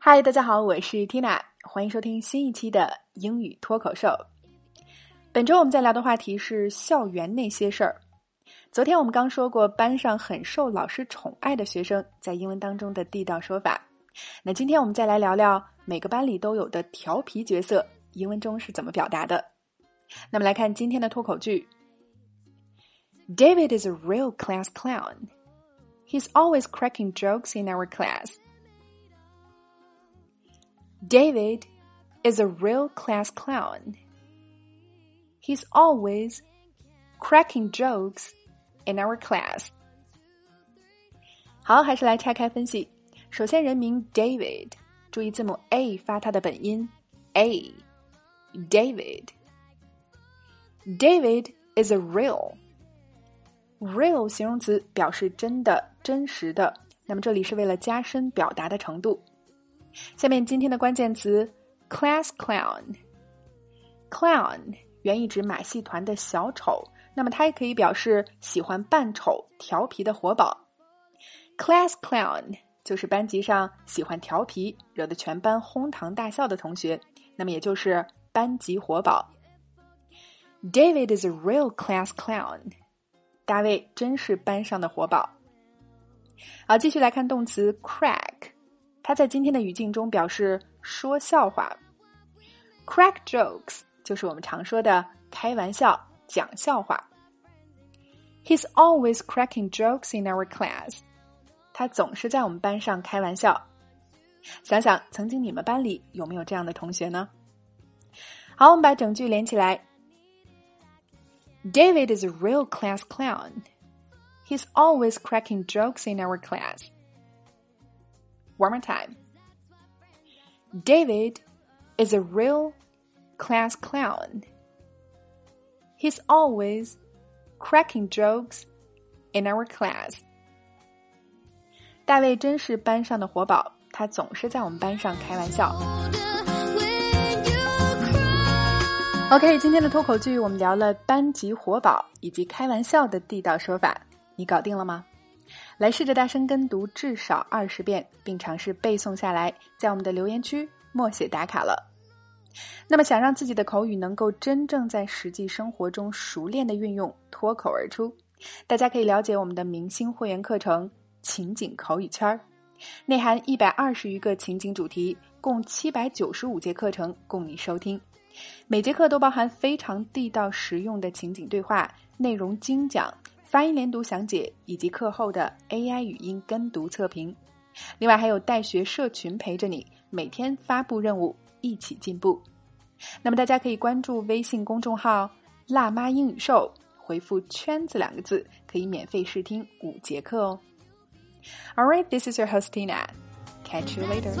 嗨，大家好，我是 Tina，欢迎收听新一期的英语脱口秀。本周我们在聊的话题是校园那些事儿。昨天我们刚说过班上很受老师宠爱的学生在英文当中的地道说法，那今天我们再来聊聊每个班里都有的调皮角色，英文中是怎么表达的。那么来看今天的脱口剧。David is a real class clown. He's always cracking jokes in our class. David is a real class clown. He's always cracking jokes in our class. 好，还是来拆开分析。首先，人名 David，注意字母 a 发它的本音 a。David。David is a real。real 形容词表示真的、真实的，那么这里是为了加深表达的程度。 下面今天的关键词 class clown。clown 原意指马戏团的小丑，那么它也可以表示喜欢扮丑、调皮的活宝。class clown 就是班级上喜欢调皮、惹得全班哄堂大笑的同学，那么也就是班级活宝。David is a real class clown。大卫真是班上的活宝。好，继续来看动词 crack，它在今天的语境中表示说笑话。crack jokes 就是我们常说的开玩笑、讲笑话。He's always cracking jokes in our class。他总是在我们班上开玩笑。想想曾经你们班里有没有这样的同学呢？好，我们把整句连起来。David is a real class clown. He's always cracking jokes in our class. One more time. David is a real class clown. He's always cracking jokes in our class. 大卫真是班上的活宝，他总是在我们班上开玩笑。OK，今天的脱口剧我们聊了班级活宝以及开玩笑的地道说法，你搞定了吗？ 来试着大声跟读至少二十遍，并尝试背诵下来，在我们的留言区默写打卡了。那么，想让自己的口语能够真正在实际生活中熟练的运用，脱口而出，大家可以了解我们的明星会员课程《情景口语圈儿》，内含一百二十余个情景主题，共七百九十五节课程供你收听。每节课都包含非常地道实用的情景对话，内容精讲，发音连读详解，以及课后的 AI 语音跟读测评。另外还有带学社群陪着你，每天发布任务，一起进步。那么大家可以关注微信公众号“辣妈英语秀”，回复“圈子”两个字，可以免费试听五节课哦。All right, this is your host Tina. Catch you later.